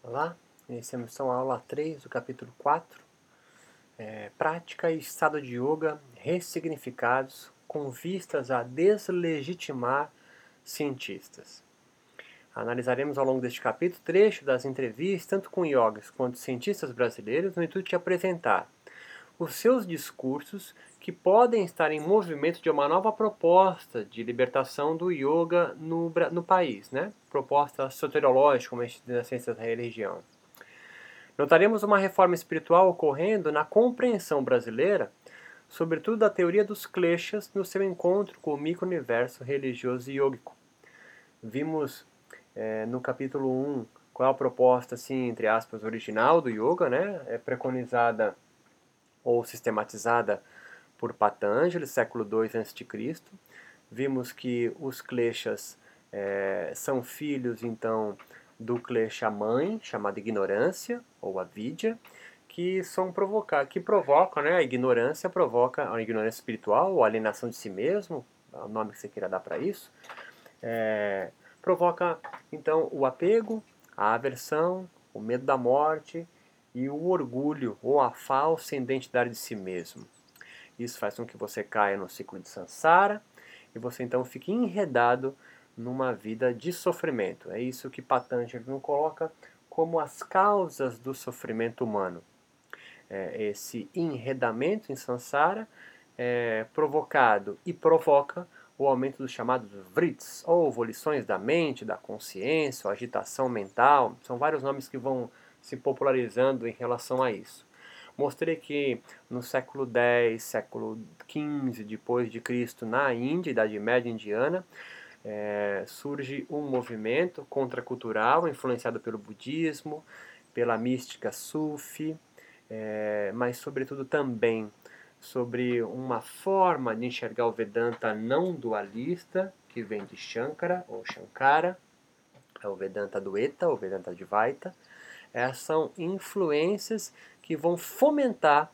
Olá, iniciamos então a aula 3 do capítulo 4, é, Prática e Estado de Yoga ressignificados com vistas a deslegitimar cientistas. Analisaremos ao longo deste capítulo trecho das entrevistas tanto com yogis quanto cientistas brasileiros no intuito de apresentar os seus discursos que podem estar em movimento de uma nova proposta de libertação do yoga no, no país, né? proposta soteriológica, como a gente diz ciência da religião. Notaremos uma reforma espiritual ocorrendo na compreensão brasileira, sobretudo da teoria dos kleshas no seu encontro com o micro-universo religioso e yógico. Vimos é, no capítulo 1 qual é a proposta, assim, entre aspas, original do yoga, né? é preconizada ou sistematizada por Patanjali, século II a.C. Vimos que os kleshas é, são filhos, então, do klesha mãe, chamada ignorância, ou avidya, que são provocar, que provocam, né, a ignorância provoca a ignorância espiritual, ou alienação de si mesmo, é o nome que você queira dar para isso, é, provoca, então, o apego, a aversão, o medo da morte e o orgulho ou a falsa identidade de si mesmo. Isso faz com que você caia no ciclo de samsara e você então fique enredado numa vida de sofrimento. É isso que Patanjali nos coloca como as causas do sofrimento humano. É esse enredamento em samsara é provocado e provoca o aumento dos chamados vrits, ou volições da mente, da consciência, agitação mental. São vários nomes que vão se popularizando em relação a isso. Mostrei que no século X, século XV depois de Cristo, na Índia, Idade Média Indiana, é, surge um movimento contracultural influenciado pelo budismo, pela mística sufi, é, mas sobretudo também sobre uma forma de enxergar o Vedanta não dualista, que vem de Shankara ou Shankara, é o Vedanta Dueta, o Vedanta Dvaita, essas são influências que vão fomentar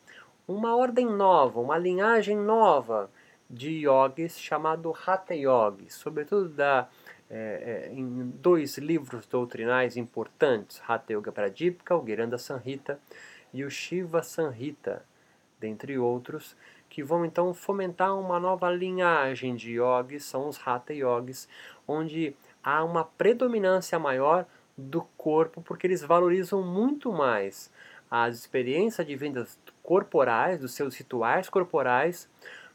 uma ordem nova, uma linhagem nova de yogis chamado Hatha Yogi, sobretudo da, é, é, em dois livros doutrinais importantes, Hatha Yoga Pradipika, o Giranda Sanhita e o Shiva Sanhita, dentre outros, que vão então fomentar uma nova linhagem de yogis, são os Hatha Yogis, onde há uma predominância maior do corpo, porque eles valorizam muito mais as experiências de vendas corporais, dos seus rituais corporais,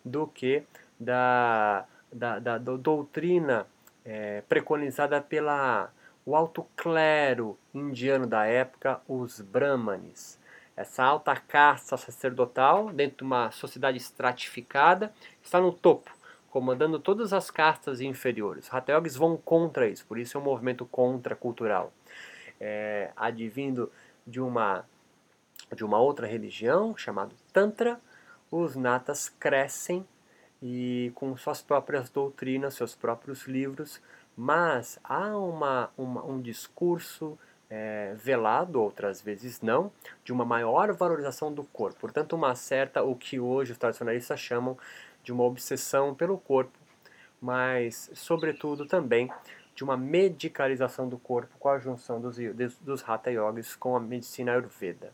do que da, da, da, da doutrina é, preconizada pela o alto clero indiano da época, os brahmanes. Essa alta casta sacerdotal, dentro de uma sociedade estratificada, está no topo comandando todas as castas inferiores. Os Hatha Yogis vão contra isso, por isso é um movimento contracultural. É, advindo de uma, de uma outra religião, chamada Tantra, os natas crescem e com suas próprias doutrinas, seus próprios livros, mas há uma, uma um discurso é, velado, outras vezes não, de uma maior valorização do corpo. Portanto, uma certa, o que hoje os tradicionalistas chamam de uma obsessão pelo corpo, mas, sobretudo, também de uma medicalização do corpo com a junção dos, dos Hatha Yogis com a medicina Ayurveda.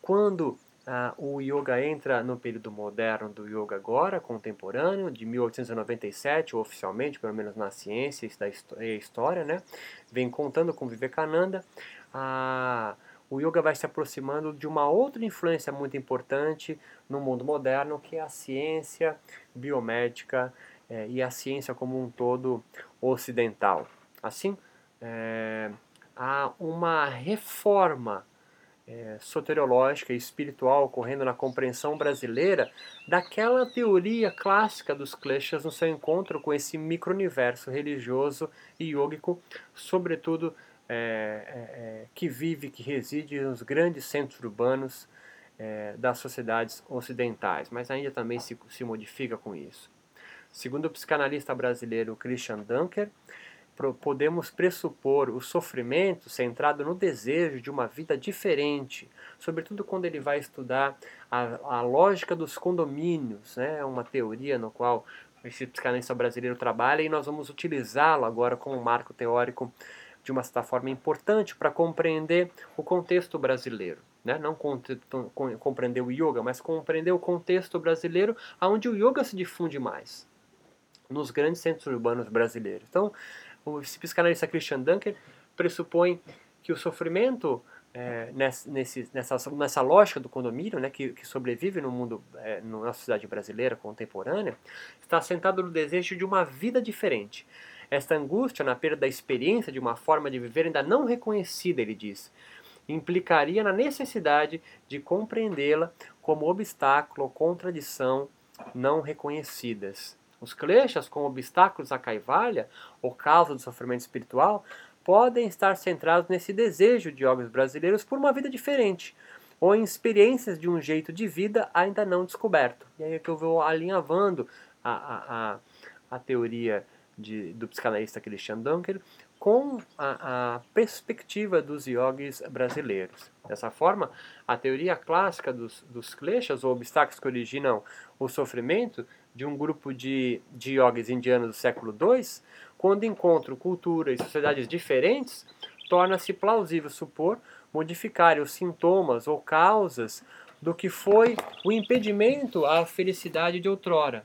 Quando ah, o yoga entra no período moderno do yoga agora, contemporâneo, de 1897, oficialmente, pelo menos na ciência e da história, né? vem contando com Vivekananda, a o yoga vai se aproximando de uma outra influência muito importante no mundo moderno, que é a ciência biomédica é, e a ciência como um todo ocidental. Assim, é, há uma reforma é, soteriológica e espiritual ocorrendo na compreensão brasileira daquela teoria clássica dos kleshas no seu encontro com esse micro-universo religioso e yógico, sobretudo é, é, é, que vive, que reside nos grandes centros urbanos é, das sociedades ocidentais, mas ainda também se, se modifica com isso. Segundo o psicanalista brasileiro Christian Dunker, podemos pressupor o sofrimento centrado no desejo de uma vida diferente, sobretudo quando ele vai estudar a, a lógica dos condomínios, né? uma teoria no qual esse psicanalista brasileiro trabalha e nós vamos utilizá-lo agora como marco teórico de uma certa forma importante para compreender o contexto brasileiro. Né? Não compreender o yoga, mas compreender o contexto brasileiro, onde o yoga se difunde mais, nos grandes centros urbanos brasileiros. Então, esse psicanalista Christian Dunker pressupõe que o sofrimento é, nessa, nessa, nessa lógica do condomínio, né, que, que sobrevive no mundo, é, na sociedade brasileira contemporânea, está assentado no desejo de uma vida diferente. Esta angústia na perda da experiência de uma forma de viver ainda não reconhecida, ele diz, implicaria na necessidade de compreendê-la como obstáculo ou contradição não reconhecidas. Os kleshas, como obstáculos à caivalha, ou causa do sofrimento espiritual, podem estar centrados nesse desejo de jovens brasileiros por uma vida diferente, ou em experiências de um jeito de vida ainda não descoberto. E aí é que eu vou alinhavando a, a, a, a teoria de, do psicanalista Christian Dunker com a, a, perspectiva dos yogis brasileiros. Dessa forma, a teoria clássica dos, dos kleshas, ou obstáculos que originam o sofrimento, de um grupo de, de yogis indianos do século II, quando encontram culturas e sociedades diferentes, torna-se plausível supor modificar os sintomas ou causas do que foi o impedimento à felicidade de outrora.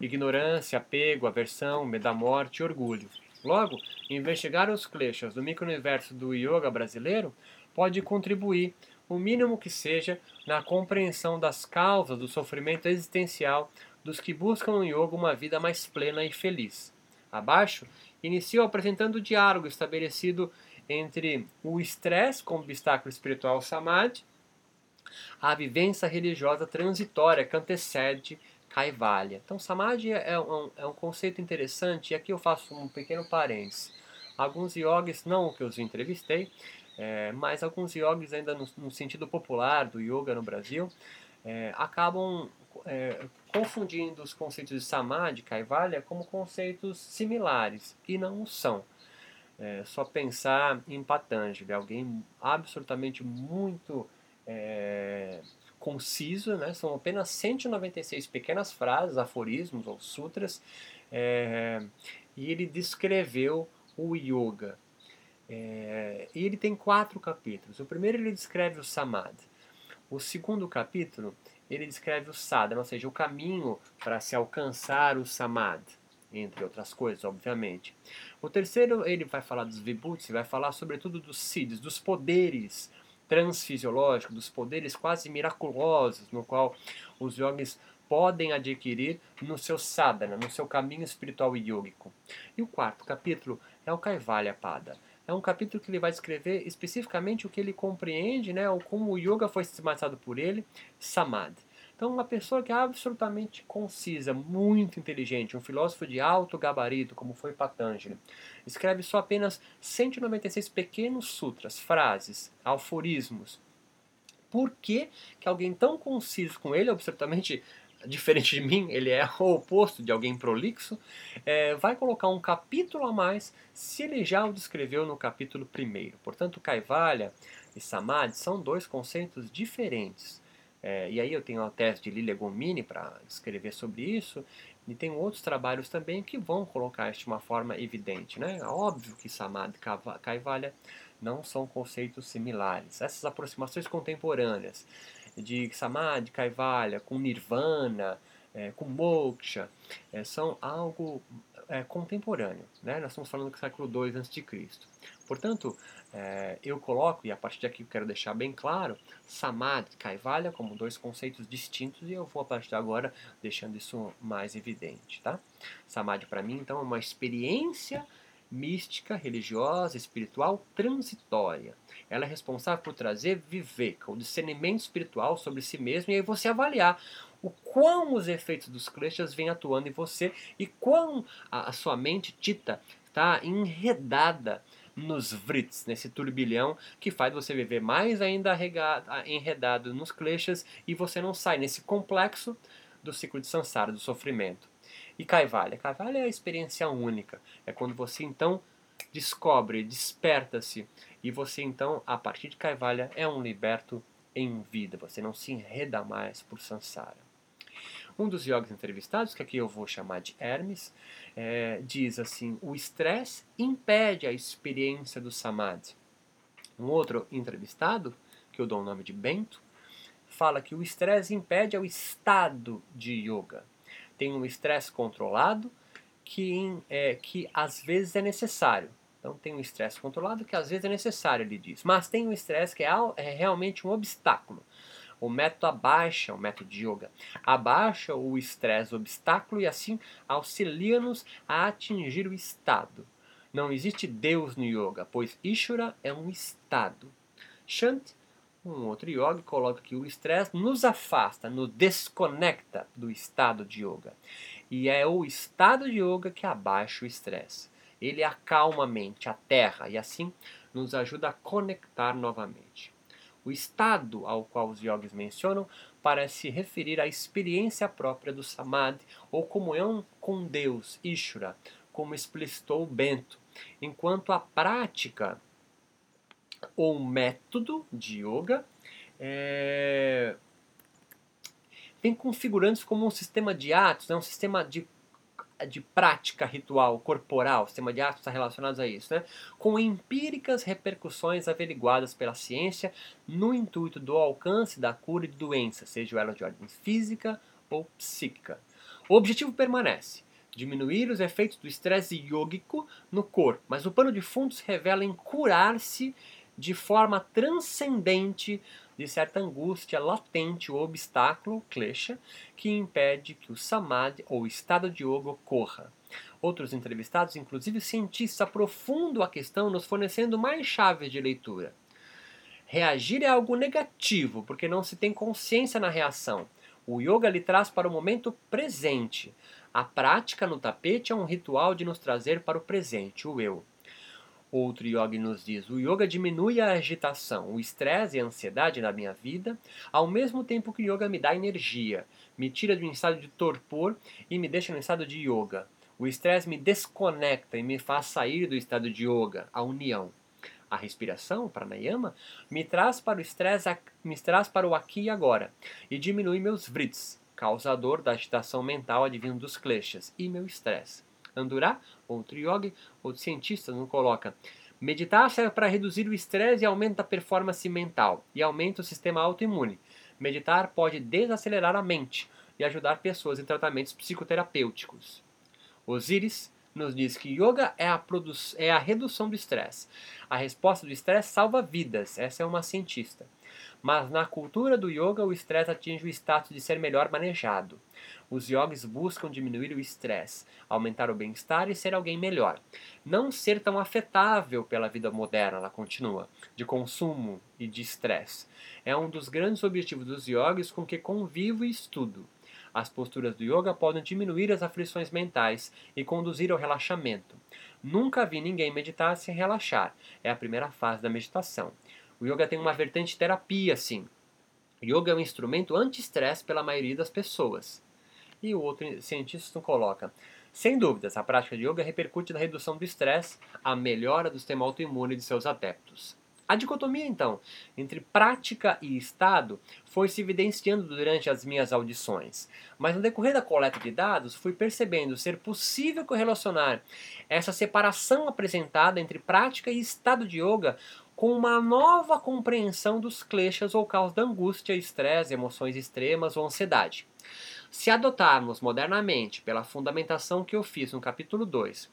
Ignorância, apego, aversão, medo da morte e orgulho. Logo, investigar os kleshas do micro-universo do yoga brasileiro pode contribuir, o mínimo que seja, na compreensão das causas do sofrimento existencial dos que buscam no yoga uma vida mais plena e feliz. Abaixo, inicio apresentando o diálogo estabelecido entre o estresse como obstáculo espiritual samadhi, a vivência religiosa transitória que antecede Kaivalya. Então, Samadhi é um, é um conceito interessante, e aqui eu faço um pequeno parênteses. Alguns yogis, não que eu os entrevistei, é, mas alguns yogis ainda no, no, sentido popular do yoga no Brasil, é, acabam é, confundindo os conceitos de Samadhi e Kaivalya como conceitos similares, e não são. É, só pensar em Patanjali, alguém absolutamente muito é, conciso, né? são apenas 196 pequenas frases, aforismos ou sutras, é, e ele descreveu o yoga. É, e ele tem quatro capítulos. O primeiro ele descreve o samadhi. O segundo capítulo ele descreve o sadhana, ou seja, o caminho para se alcançar o samadhi, entre outras coisas, obviamente. O terceiro ele vai falar dos vibhutis, vai falar sobretudo dos siddhis, dos poderes transfisiológico, dos poderes quase miraculosos no qual os yogis podem adquirir no seu sadhana, no seu caminho espiritual e. E o quarto capítulo é o Kaivalya Pada. É um capítulo que ele vai descrever especificamente o que ele compreende, né, ou como o yoga foi sistematizado por ele, samadhi. Então, uma pessoa que é absolutamente concisa, muito inteligente, um filósofo de alto gabarito, como foi Patanjali, escreve só apenas 196 pequenos sutras, frases, aforismos. Por que, que alguém tão conciso com ele, absolutamente diferente de mim, ele é o oposto de alguém prolixo, é, vai colocar um capítulo a mais se ele já o descreveu no capítulo primeiro. Portanto, Kaivalya e Samadhi são dois conceitos diferentes. É, e aí eu tenho a tese de Lilia Gomini para escrever sobre isso, e tem outros trabalhos também que vão colocar isso de uma forma evidente. Né? É óbvio que Samadhi e Kaivalya não são conceitos similares. Essas aproximações contemporâneas de Samadhi, Kaivalya, com Nirvana, é, com Moksha, é, são algo é, contemporâneo. Né? Nós estamos falando do século II a.C. Portanto, é, eu coloco, e a partir daqui eu quero deixar bem claro, Samadhi e Kaivalya como dois conceitos distintos e eu vou a partir de agora deixando isso mais evidente. Tá? Samadhi para mim então é uma experiência mística, religiosa, espiritual transitória. Ela é responsável por trazer viveka, o discernimento espiritual sobre si mesmo e aí você avaliar o quão os efeitos dos kleshas vêm atuando em você e quão a, a sua mente tita está enredada nos vrits, nesse turbilhão que faz você viver mais ainda enredado nos kleshas e você não sai nesse complexo do ciclo de samsara, do sofrimento. E Kaivalya? Kaivalya é a experiência única. É quando você então descobre, desperta-se e você então, a partir de Kaivalya, é um liberto em vida. Você não se enreda mais por samsara. Um dos yogis entrevistados, que aqui eu vou chamar de Hermes, é, diz assim: o estresse impede a experiência do samadhi. Um outro entrevistado, que eu dou o nome de Bento, fala que o estresse impede o estado de yoga. Tem um estresse controlado que, é, que às vezes é necessário. Então tem um estresse controlado que às vezes é necessário, ele diz. Mas tem um estresse que é, é realmente um obstáculo. O método abaixa, o método de yoga, abaixa o estresse, o obstáculo e assim auxilia-nos a atingir o estado. Não existe Deus no yoga, pois Ishvara é um estado. Shanti, um outro yoga, coloca que o estresse nos afasta, nos desconecta do estado de yoga. E é o estado de yoga que abaixa o estresse. Ele acalma a mente, a terra, e assim nos ajuda a conectar novamente. O estado ao qual os yogis mencionam parece se referir à experiência própria do samadhi ou comunhão com Deus, Ishvara, como explicitou Bento, enquanto a prática ou método de yoga é, tem configurantes como um sistema de atos, né, um sistema de de prática ritual corporal, sistema de atos relacionados a isso, né? com empíricas repercussões averiguadas pela ciência no intuito do alcance da cura de doenças, seja ela de ordem física ou psíquica. O objetivo permanece, diminuir os efeitos do estresse yógico no corpo, mas o pano de fundo se revela em curar-se de forma transcendente de certa angústia latente ou obstáculo, klesha, que impede que o samadhi ou estado de yoga ocorra. Outros entrevistados, inclusive cientistas, aprofundam a questão nos fornecendo mais chaves de leitura. Reagir é algo negativo, porque não se tem consciência na reação. O yoga lhe traz para o momento presente. A prática no tapete é um ritual de nos trazer para o presente, o eu. Outro yogi nos diz: o yoga diminui a agitação, o estresse e a ansiedade na minha vida, ao mesmo tempo que o yoga me dá energia, me tira de um estado de torpor e me deixa no estado de yoga. O estresse me desconecta e me faz sair do estado de yoga, a união. A respiração, o pranayama, me traz para o estresse, me traz para o aqui e agora e diminui meus vrits, causador da agitação mental advindo dos kleshas, e meu estresse. Andurá, outro yogi, outro cientista, não coloca. Meditar serve para reduzir o estresse e aumenta a performance mental e aumenta o sistema autoimune. Meditar pode desacelerar a mente e ajudar pessoas em tratamentos psicoterapêuticos. Osíris nos diz que yoga é a, é a redução do estresse. A resposta do estresse salva vidas. Essa é uma cientista. Mas na cultura do yoga, o estresse atinge o status de ser melhor manejado. Os yogis buscam diminuir o estresse, aumentar o bem-estar e ser alguém melhor. Não ser tão afetável pela vida moderna, ela continua, de consumo e de estresse. É um dos grandes objetivos dos yogis com que convivo e estudo. As posturas do yoga podem diminuir as aflições mentais e conduzir ao relaxamento. Nunca vi ninguém meditar sem relaxar. É a primeira fase da meditação. O yoga tem uma vertente terapia, sim. O yoga é um instrumento anti-estresse pela maioria das pessoas. E o outro cientista coloca: sem dúvidas, a prática de yoga repercute na redução do estresse, a melhora do sistema autoimune de seus adeptos. A dicotomia, então, entre prática e estado foi se evidenciando durante as minhas audições, mas no decorrer da coleta de dados fui percebendo ser possível correlacionar essa separação apresentada entre prática e estado de yoga com uma nova compreensão dos kleshas ou causas da angústia, estresse, emoções extremas ou ansiedade. Se adotarmos modernamente, pela fundamentação que eu fiz no capítulo 2,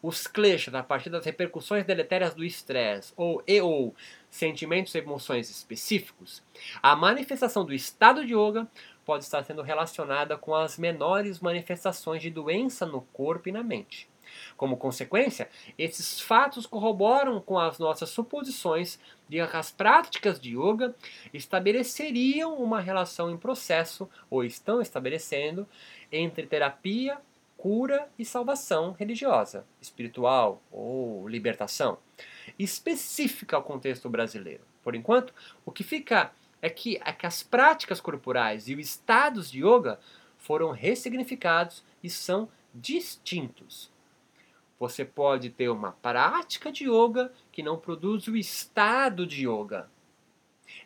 os kleshas a partir das repercussões deletérias do estresse ou e ou sentimentos e emoções específicos, a manifestação do estado de yoga pode estar sendo relacionada com as menores manifestações de doença no corpo e na mente. Como consequência, esses fatos corroboram com as nossas suposições de que as práticas de yoga estabeleceriam uma relação em processo, ou estão estabelecendo, entre terapia, cura e salvação religiosa, espiritual ou libertação, específica ao contexto brasileiro. Por enquanto, o que fica é que, é que as práticas corporais e os estados de yoga foram ressignificados e são distintos. Você pode ter uma prática de yoga que não produz o estado de yoga.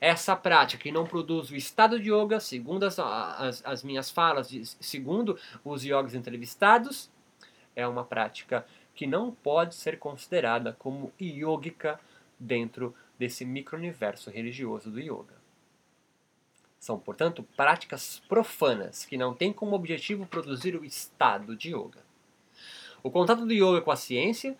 Essa prática que não produz o estado de yoga, segundo as, as, as minhas falas, segundo os yogis entrevistados, é uma prática que não pode ser considerada como yogica dentro desse micro-universo religioso do yoga. São, portanto, práticas profanas que não têm como objetivo produzir o estado de yoga. O contato do yoga com a ciência,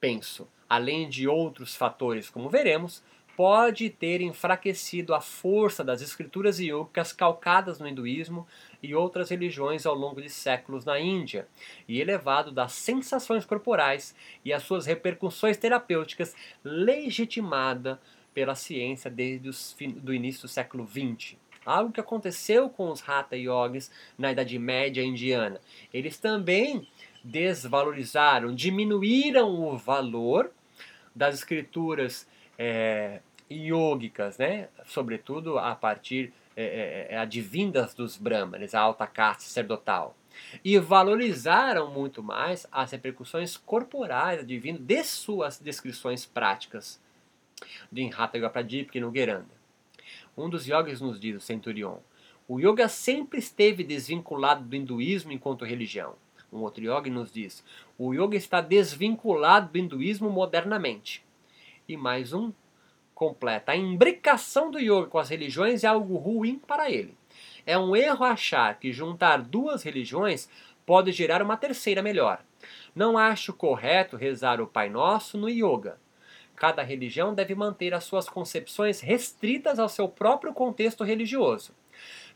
penso, além de outros fatores, como veremos, pode ter enfraquecido a força das escrituras yogicas calcadas no hinduísmo e outras religiões ao longo de séculos na Índia, e elevado das sensações corporais e as suas repercussões terapêuticas legitimada pela ciência desde o início do século XX. Algo que aconteceu com os Hatha Yogis na Idade Média indiana. Eles também desvalorizaram, diminuíram o valor das escrituras é, né? sobretudo a partir é, é, é advindas dos brahmanes, a alta casta sacerdotal. E valorizaram muito mais as repercussões corporais advindo de suas descrições práticas de Hatha Yoga Pradipika e no Geranda. Um dos yogis nos diz, o centurion, o yoga sempre esteve desvinculado do hinduísmo enquanto religião. Um outro yogi nos diz, o yoga está desvinculado do hinduísmo modernamente. E mais um completa, a imbricação do yoga com as religiões é algo ruim para ele. É um erro achar que juntar duas religiões pode gerar uma terceira melhor. Não acho correto rezar o Pai Nosso no yoga. Cada religião deve manter as suas concepções restritas ao seu próprio contexto religioso.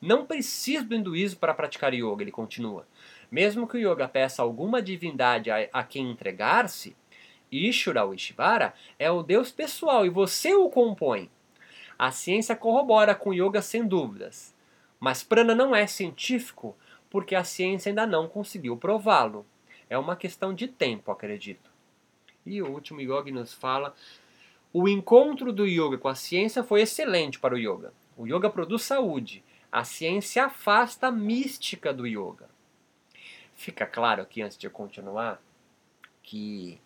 Não preciso do hinduísmo para praticar yoga, ele continua. Mesmo que o yoga peça alguma divindade a, a quem entregar-se, Ishura ou Ishvara é o Deus pessoal e você o compõe. A ciência corrobora com o yoga sem dúvidas. Mas prana não é científico porque a ciência ainda não conseguiu prová-lo. É uma questão de tempo, acredito. E o último yoga nos fala: o encontro do yoga com a ciência foi excelente para o yoga. O yoga produz saúde. A ciência afasta a mística do yoga. Fica claro aqui, antes de eu continuar, que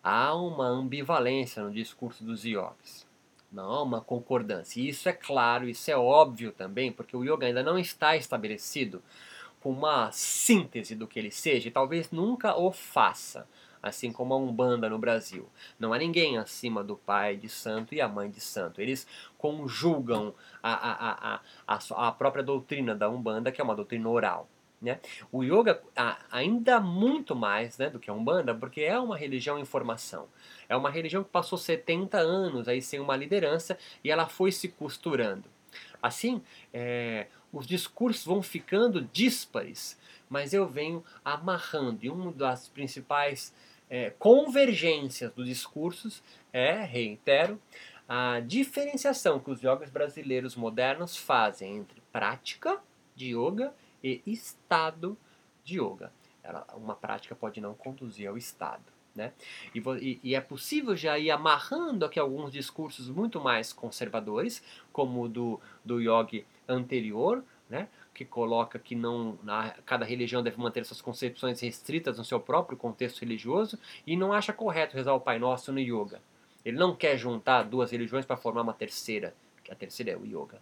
há uma ambivalência no discurso dos yogis. Não há uma concordância. E isso é claro, isso é óbvio também, porque o yoga ainda não está estabelecido com uma síntese do que ele seja e talvez nunca o faça assim como a Umbanda no Brasil. Não há ninguém acima do pai de santo e a mãe de santo. Eles conjugam a, a, a, a, a própria doutrina da Umbanda, que é uma doutrina oral. Né? O yoga ainda muito mais né, do que a Umbanda, porque é uma religião em formação. É uma religião que passou 70 anos aí sem uma liderança e ela foi se costurando. Assim, é, os discursos vão ficando díspares, mas eu venho amarrando. E uma das principais é, convergências dos discursos é, reitero, a diferenciação que os yogas brasileiros modernos fazem entre prática de yoga e estado de yoga. Ela, uma prática pode não conduzir ao estado. Né? E, e, é possível já ir amarrando aqui alguns discursos muito mais conservadores, como o do, do yogi anterior, né? que coloca que não na, cada religião deve manter suas concepções restritas no seu próprio contexto religioso e não acha correto rezar o Pai Nosso no yoga. Ele não quer juntar duas religiões para formar uma terceira, que a terceira é o yoga.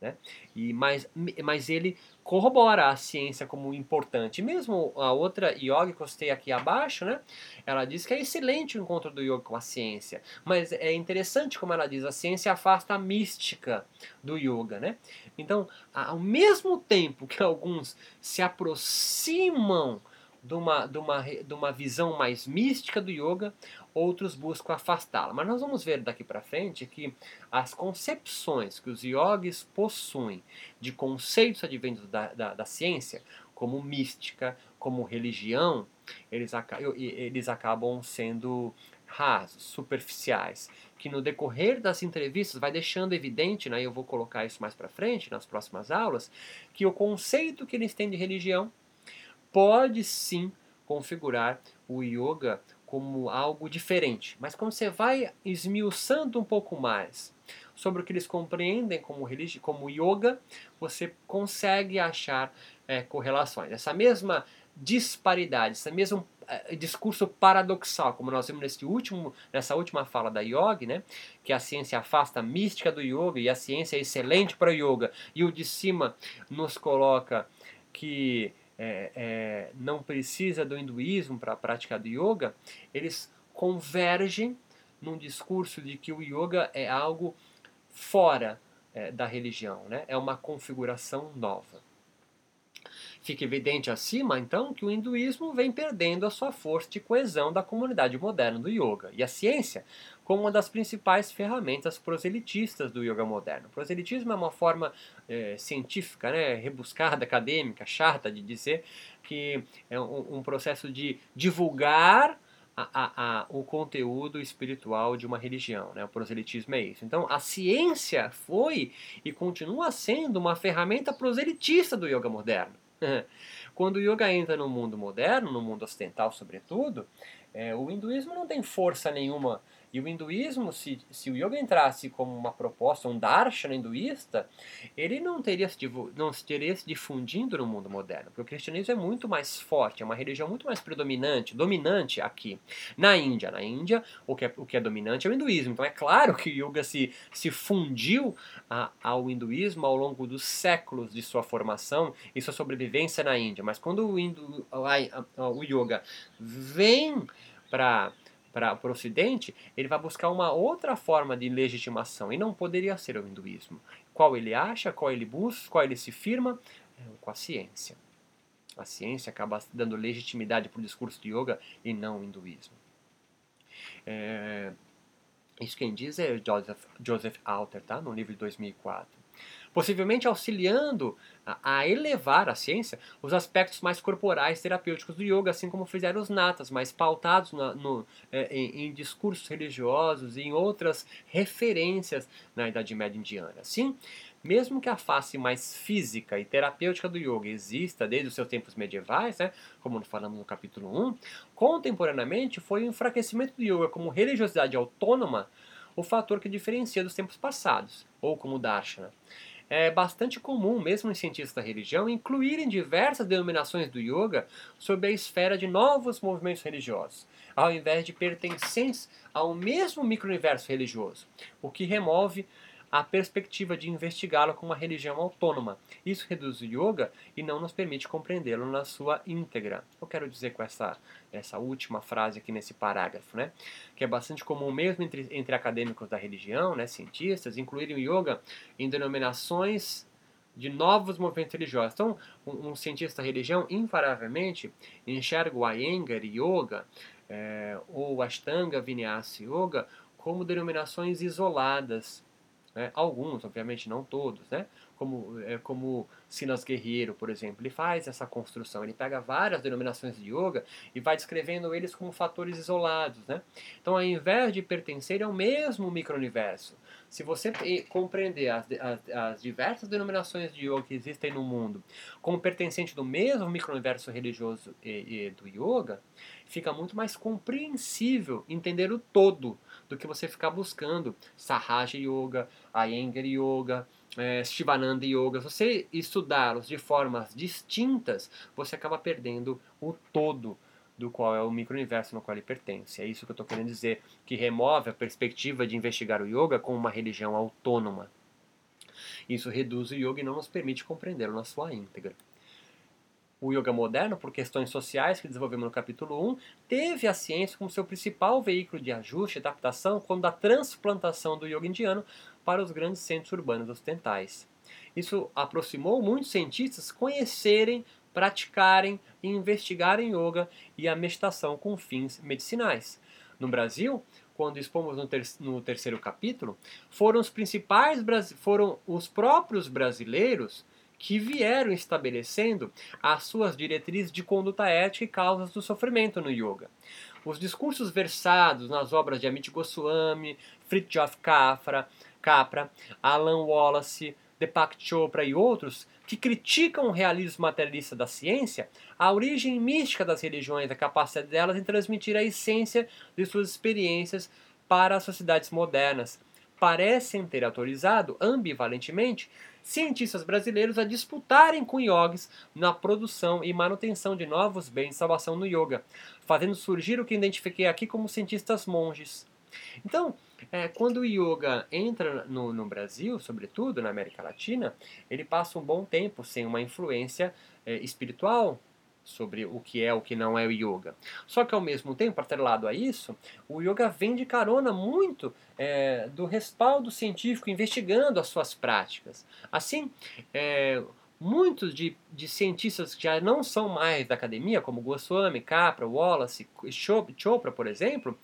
Né? E, mas, mas ele corrobora a ciência como importante. Mesmo a outra yoga que eu citei aqui abaixo, né? ela diz que é excelente o encontro do yoga com a ciência. Mas é interessante como ela diz, a ciência afasta a mística do yoga. Né? Então, ao mesmo tempo que alguns se aproximam de uma, de uma, de uma visão mais mística do yoga, outros buscam afastá-la. Mas nós vamos ver daqui para frente que as concepções que os yogis possuem de conceitos advindos da, da, da ciência, como mística, como religião, eles, eles acabam sendo rasos, superficiais, que no decorrer das entrevistas vai deixando evidente, né, eu vou colocar isso mais para frente nas próximas aulas, que o conceito que eles têm de religião pode sim configurar o yoga como algo diferente. Mas quando você vai esmiuçando um pouco mais sobre o que eles compreendem como, religi como yoga, você consegue achar é, correlações. Essa mesma disparidade, esse mesmo é, discurso paradoxal, como nós vimos nesse último, nessa última fala da Yogi, né? que a ciência afasta a mística do yoga e a ciência é excelente para o yoga, e o de cima nos coloca que é, é, não precisa do hinduísmo para a prática do yoga, eles convergem num discurso de que o yoga é algo fora é, da religião, né? é uma configuração nova. Fica evidente acima, então, que o hinduísmo vem perdendo a sua força de coesão da comunidade moderna do yoga. E a ciência como uma das principais ferramentas proselitistas do yoga moderno. O proselitismo é uma forma é, científica, né, rebuscada, acadêmica, chata de dizer que é um, um processo de divulgar a, a, a, o conteúdo espiritual de uma religião. Né? O proselitismo é isso. Então, a ciência foi e continua sendo uma ferramenta proselitista do yoga moderno. Quando o yoga entra no mundo moderno, no mundo ocidental sobretudo, é, o hinduísmo não tem força nenhuma e o hinduísmo, se, se o yoga entrasse como uma proposta, um darshana hinduísta, ele não teria, se, não teria se difundindo no mundo moderno, porque o cristianismo é muito mais forte, é uma religião muito mais predominante, dominante aqui. Na Índia, na Índia, o que é, o que é dominante é o hinduísmo. Então é claro que o yoga se, se fundiu a, ao hinduísmo ao longo dos séculos de sua formação e sua sobrevivência na Índia. Mas quando o, hindu, a, o yoga vem para para o Ocidente, ele vai buscar uma outra forma de legitimação e não poderia ser o hinduísmo. Qual ele acha, qual ele busca, qual ele se firma? É, com a ciência. A ciência acaba dando legitimidade para o discurso de yoga e não o hinduísmo. É, isso quem diz é Joseph, Joseph Alter, tá? no livro de 2004 possivelmente auxiliando a, elevar a ciência os aspectos mais corporais terapêuticos do yoga, assim como fizeram os natas, mais pautados no, é, em, em, discursos religiosos e em outras referências na Idade Média indiana. Assim, mesmo que a face mais física e terapêutica do yoga exista desde os seus tempos medievais, né, como falamos no capítulo 1, contemporaneamente foi o enfraquecimento do yoga como religiosidade autônoma o fator que diferencia dos tempos passados, ou como darshana é bastante comum, mesmo em cientistas da religião, incluírem diversas denominações do yoga sob a esfera de novos movimentos religiosos, ao invés de pertencentes ao mesmo micro-universo religioso, o que remove a perspectiva de investigá-lo como uma religião autônoma. Isso reduz o yoga e não nos permite compreendê-lo na sua íntegra. Eu quero dizer com essa, essa última frase aqui nesse parágrafo, né? que é bastante comum mesmo entre, entre acadêmicos da religião, né, cientistas, incluírem o yoga em denominações de novos movimentos religiosos. Então, um, um cientista da religião, invariavelmente, enxerga o Iyengar Yoga é, ou Ashtanga Vinyasa Yoga como denominações isoladas né? Alguns, obviamente, não todos, né? como, é, como Silas Guerreiro, por exemplo. Ele faz essa construção, ele pega várias denominações de yoga e vai descrevendo eles como fatores isolados. Né? Então, ao invés de pertencer ao mesmo micro-universo, se você compreender as, as, as, diversas denominações de yoga que existem no mundo como pertencente do mesmo micro-universo religioso e, e do yoga, fica muito mais compreensível entender o todo do que você ficar buscando Sahaja Yoga, Iyengar Yoga, é, Shivananda Yoga. Se você estudá-los de formas distintas, você acaba perdendo o todo do qual é o micro-universo no qual ele pertence. É isso que eu estou querendo dizer, que remove a perspectiva de investigar o yoga como uma religião autônoma. Isso reduz o yoga e não nos permite compreendê-lo na sua íntegra o yoga moderno, por questões sociais que desenvolvemos no capítulo 1, teve a ciência como seu principal veículo de ajuste e adaptação quando a transplantação do yoga indiano para os grandes centros urbanos ocidentais. Isso aproximou muitos cientistas conhecerem, praticarem e investigarem yoga e a meditação com fins medicinais. No Brasil, quando expomos no, ter no terceiro capítulo, foram os principais foram os próprios brasileiros que vieram estabelecendo as suas diretrizes de conduta ética e causas do sofrimento no yoga. Os discursos versados nas obras de Amit Goswami, Fritjof Capra, Alan Wallace, Deepak Chopra e outros que criticam o realismo materialista da ciência, a origem mística das religiões, a capacidade delas em transmitir a essência de suas experiências para as sociedades modernas, parecem ter autorizado, ambivalentemente, cientistas brasileiros a disputarem com yogis na produção e manutenção de novos bens de salvação no yoga, fazendo surgir o que identifiquei aqui como cientistas monges. Então, é, quando o yoga entra no, no, Brasil, sobretudo na América Latina, ele passa um bom tempo sem uma influência é, espiritual sobre o que é o que não é o yoga. Só que ao mesmo tempo, atrelado a isso, o yoga vem de carona muito é, do respaldo científico investigando as suas práticas. Assim, é, muitos de, de, cientistas que já não são mais da academia, como Goswami, Capra, Wallace, Chopra, por exemplo,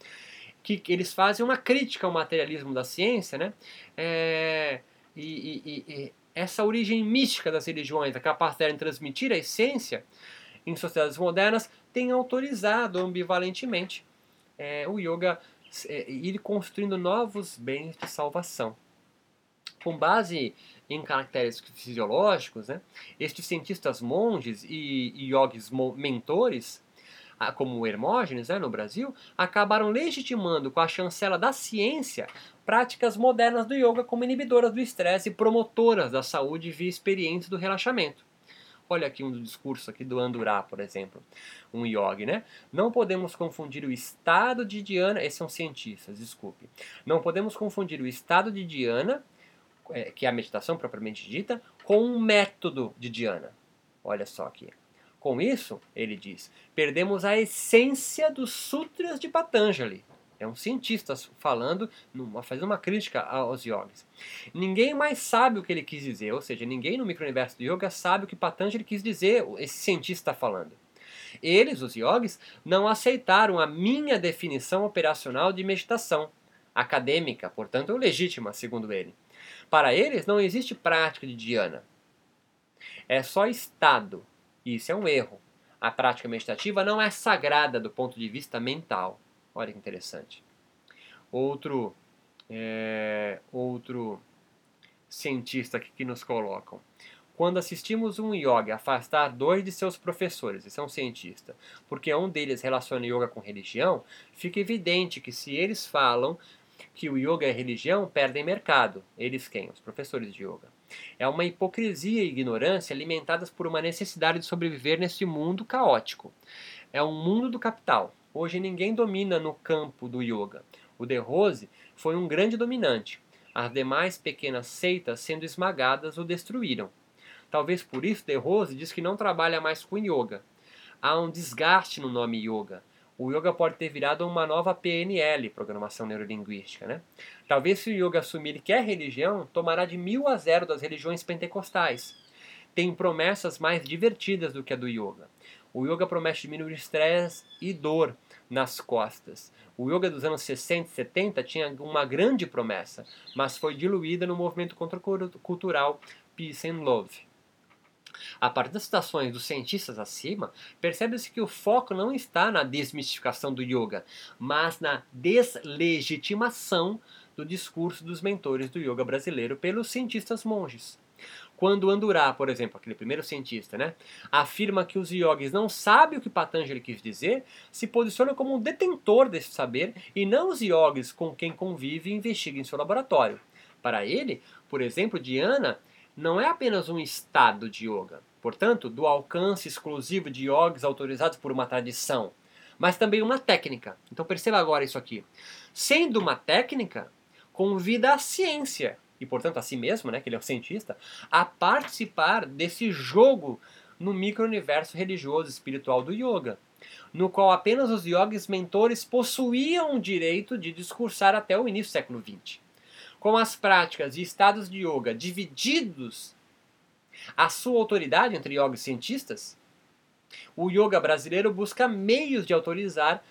que, eles fazem uma crítica ao materialismo da ciência, né? É, e, e, e essa origem mística das religiões, a capacidade de transmitir a essência, em sociedades modernas tem autorizado ambivalentemente é, o yoga é, ir construindo novos bens de salvação. Com base em caracteres fisiológicos, né, estes cientistas monges e, e yogis mentores, como Hermógenes né, no Brasil, acabaram legitimando com a chancela da ciência práticas modernas do yoga como inibidoras do estresse e promotoras da saúde via experiência do relaxamento. Olha aqui um discurso aqui do Andurá, por exemplo, um yogi, né? Não podemos confundir o estado de Dhyana, esses são cientistas, desculpe. Não podemos confundir o estado de Dhyana, é, que é a meditação propriamente dita, com um método de Dhyana. Olha só aqui. Com isso, ele diz, perdemos a essência dos sutras de Patanjali. É um cientista falando, fazendo uma crítica aos yogis. Ninguém mais sabe o que ele quis dizer, ou seja, ninguém no micro-universo do yoga sabe o que Patanjali quis dizer, esse cientista está falando. Eles, os yogis, não aceitaram a minha definição operacional de meditação, acadêmica, portanto legítima, segundo ele. Para eles, não existe prática de dhyana. É só estado. Isso é um erro. A prática meditativa não é sagrada do ponto de vista mental. Olha que interessante. Outro, é, outro cientista aqui que nos colocam. Quando assistimos um yoga afastar dois de seus professores, esse é um cientista, porque um deles relaciona yoga com religião, fica evidente que se eles falam que o yoga é religião, perdem mercado. Eles quem? Os professores de yoga. É uma hipocrisia e ignorância alimentadas por uma necessidade de sobreviver nesse mundo caótico. É um mundo do capital, Hoje ninguém domina no campo do yoga. O De Rose foi um grande dominante. As demais pequenas seitas, sendo esmagadas, o destruíram. Talvez por isso De Rose diz que não trabalha mais com yoga. Há um desgaste no nome yoga. O yoga pode ter virado uma nova PNL, Programação Neurolinguística. Né? Talvez se o yoga assumir que é religião, tomará de mil a zero das religiões pentecostais. Tem promessas mais divertidas do que a do yoga. O yoga promete diminuir estresse e dor nas costas. O yoga dos anos 60 e 70 tinha uma grande promessa, mas foi diluída no movimento contracultural Peace and Love. A partir das citações dos cientistas acima, percebe-se que o foco não está na desmistificação do yoga, mas na deslegitimação do discurso dos mentores do yoga brasileiro pelos cientistas monges. Quando Andurá, por exemplo, aquele primeiro cientista, né, afirma que os yogis não sabem o que Patanjali quis dizer, se posiciona como um detentor desse saber e não os yogis com quem convive e investiga em seu laboratório. Para ele, por exemplo, Dhyana não é apenas um estado de yoga, portanto, do alcance exclusivo de yogis autorizados por uma tradição, mas também uma técnica. Então perceba agora isso aqui. Sendo uma técnica, convida a ciência e portanto a si mesmo, né, que ele é o cientista, a participar desse jogo no micro-universo religioso espiritual do yoga, no qual apenas os yogis mentores possuíam o direito de discursar até o início do século XX. Com as práticas e estados de yoga divididos a sua autoridade entre yogis cientistas, o yoga brasileiro busca meios de autorizar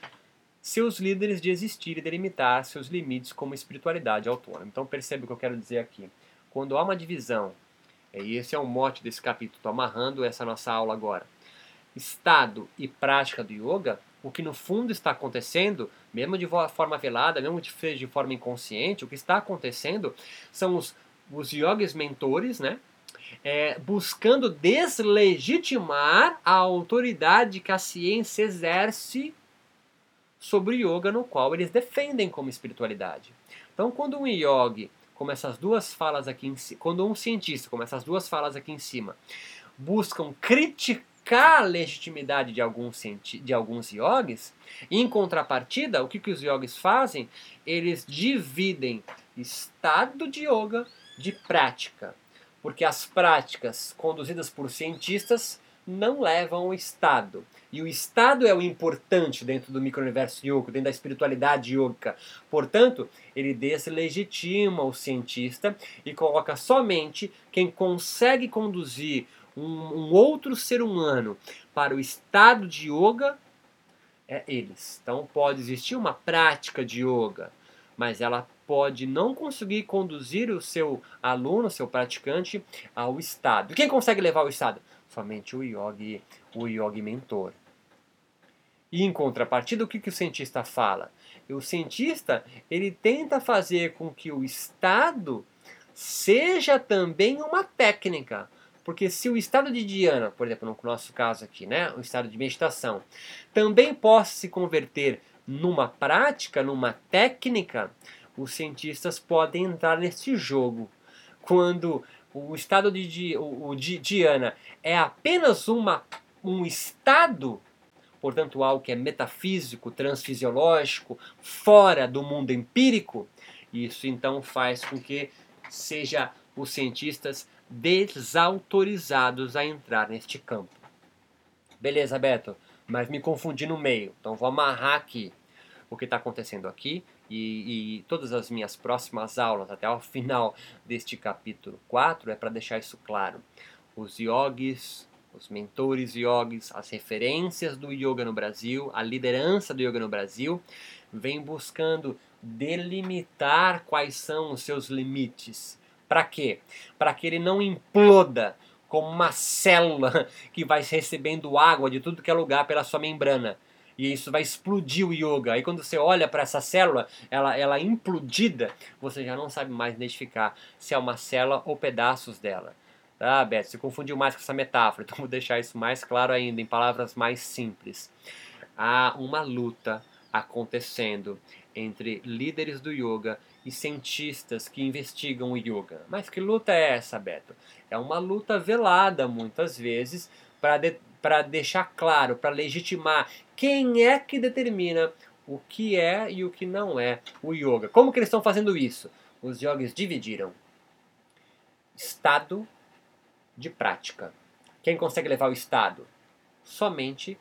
seus líderes de existir e delimitar seus limites como espiritualidade autônoma. Então percebe o que eu quero dizer aqui. Quando há uma divisão, e esse é o mote desse capítulo, estou amarrando essa nossa aula agora, estado e prática do yoga, o que no fundo está acontecendo, mesmo de forma velada, mesmo de, de forma inconsciente, o que está acontecendo são os, os yogis mentores, né? É, buscando deslegitimar a autoridade que a ciência exerce sobre o yoga no qual eles defendem como espiritualidade. Então, quando um yogi como essas duas falas aqui em cima, quando um cientista, como essas duas falas aqui em cima, buscam criticar a legitimidade de alguns, de alguns yogis, em contrapartida, o que, que os yogis fazem? Eles dividem estado de yoga de prática, porque as práticas conduzidas por cientistas não levam ao estado. E o estado é o importante dentro do micro-universo yoga, dentro da espiritualidade yoga. Portanto, ele deslegitima o cientista e coloca somente quem consegue conduzir um, um outro ser humano para o estado de yoga é eles. Então pode existir uma prática de yoga, mas ela pode não conseguir conduzir o seu aluno, o seu praticante, ao estado. Quem consegue levar ao estado? Somente o yogi, o yogi mentor. E em contrapartida, o que, que o cientista fala? O cientista ele tenta fazer com que o estado seja também uma técnica. Porque se o estado de Diana, por exemplo, no nosso caso aqui, né, o estado de meditação, também possa se converter numa prática, numa técnica, os cientistas podem entrar nesse jogo. Quando o estado de, o, de Diana é apenas uma, um estado portanto algo que é metafísico, transfisiológico, fora do mundo empírico, isso então faz com que seja os cientistas desautorizados a entrar neste campo. Beleza, Beto, mas me confundi no meio, então vou amarrar aqui o que está acontecendo aqui e, e, todas as minhas próximas aulas até o final deste capítulo 4 é para deixar isso claro. Os yogis os mentores yogis, as referências do yoga no Brasil, a liderança do yoga no Brasil, vem buscando delimitar quais são os seus limites. Para quê? Para que ele não imploda como uma célula que vai recebendo água de tudo que é lugar pela sua membrana. E isso vai explodir o yoga. Aí quando você olha para essa célula, ela, ela implodida, você já não sabe mais identificar se é uma célula ou pedaços dela. Ah, Beto, você confundiu mais com essa metáfora, então vou deixar isso mais claro ainda, em palavras mais simples. Há uma luta acontecendo entre líderes do yoga e cientistas que investigam o yoga. Mas que luta é essa, Beto? É uma luta velada, muitas vezes, para de, deixar claro, para legitimar quem é que determina o que é e o que não é o yoga. Como que eles estão fazendo isso? Os yogis dividiram estado de prática. Quem consegue levar o Estado? Somente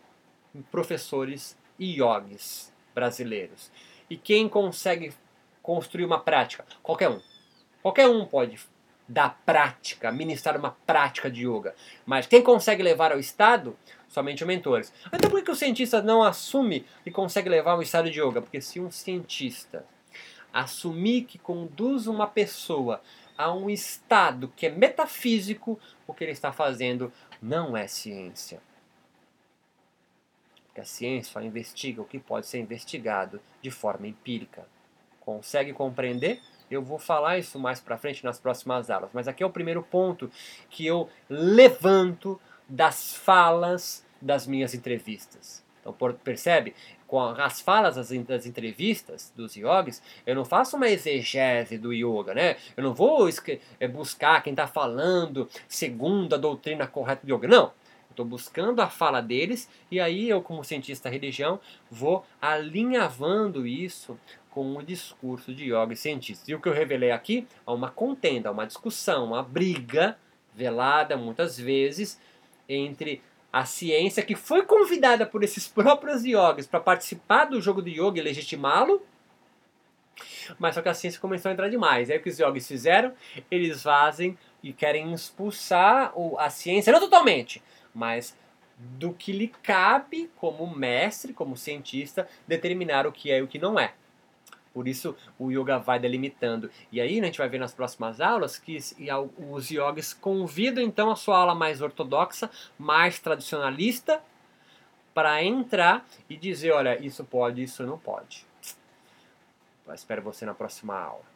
professores e yogis brasileiros. E quem consegue construir uma prática? Qualquer um. Qualquer um pode dar prática, ministrar uma prática de yoga. Mas quem consegue levar ao Estado? Somente mentores. Então por que o cientista não assume e consegue levar ao estado de yoga? Porque se um cientista assumir que conduz uma pessoa a um estado que é metafísico, o que ele está fazendo não é ciência. Porque a ciência só investiga o que pode ser investigado de forma empírica. Consegue compreender? Eu vou falar isso mais para frente nas próximas aulas, mas aqui é o primeiro ponto que eu levanto das falas das minhas entrevistas. Então, percebe? com as falas das entrevistas dos yogis, eu não faço uma exegese do yoga, né? Eu não vou é, buscar quem está falando segundo a doutrina correta do yoga. Não. Estou buscando a fala deles e aí eu, como cientista da religião, vou alinhavando isso com o discurso de yoga e cientistas. E o que eu revelei aqui é uma contenda, uma discussão, uma briga velada muitas vezes entre a ciência que foi convidada por esses próprios yogis para participar do jogo de yoga e legitimá-lo, mas só que a ciência começou a entrar demais. Aí o que os yogis fizeram? Eles fazem e querem expulsar a ciência, não totalmente, mas do que lhe cabe como mestre, como cientista, determinar o que é e o que não é. Por isso o yoga vai delimitando. E aí a gente vai ver nas próximas aulas que os yogis convidam então a sua aula mais ortodoxa, mais tradicionalista, para entrar e dizer, olha, isso pode, isso não pode. Eu espero você na próxima aula.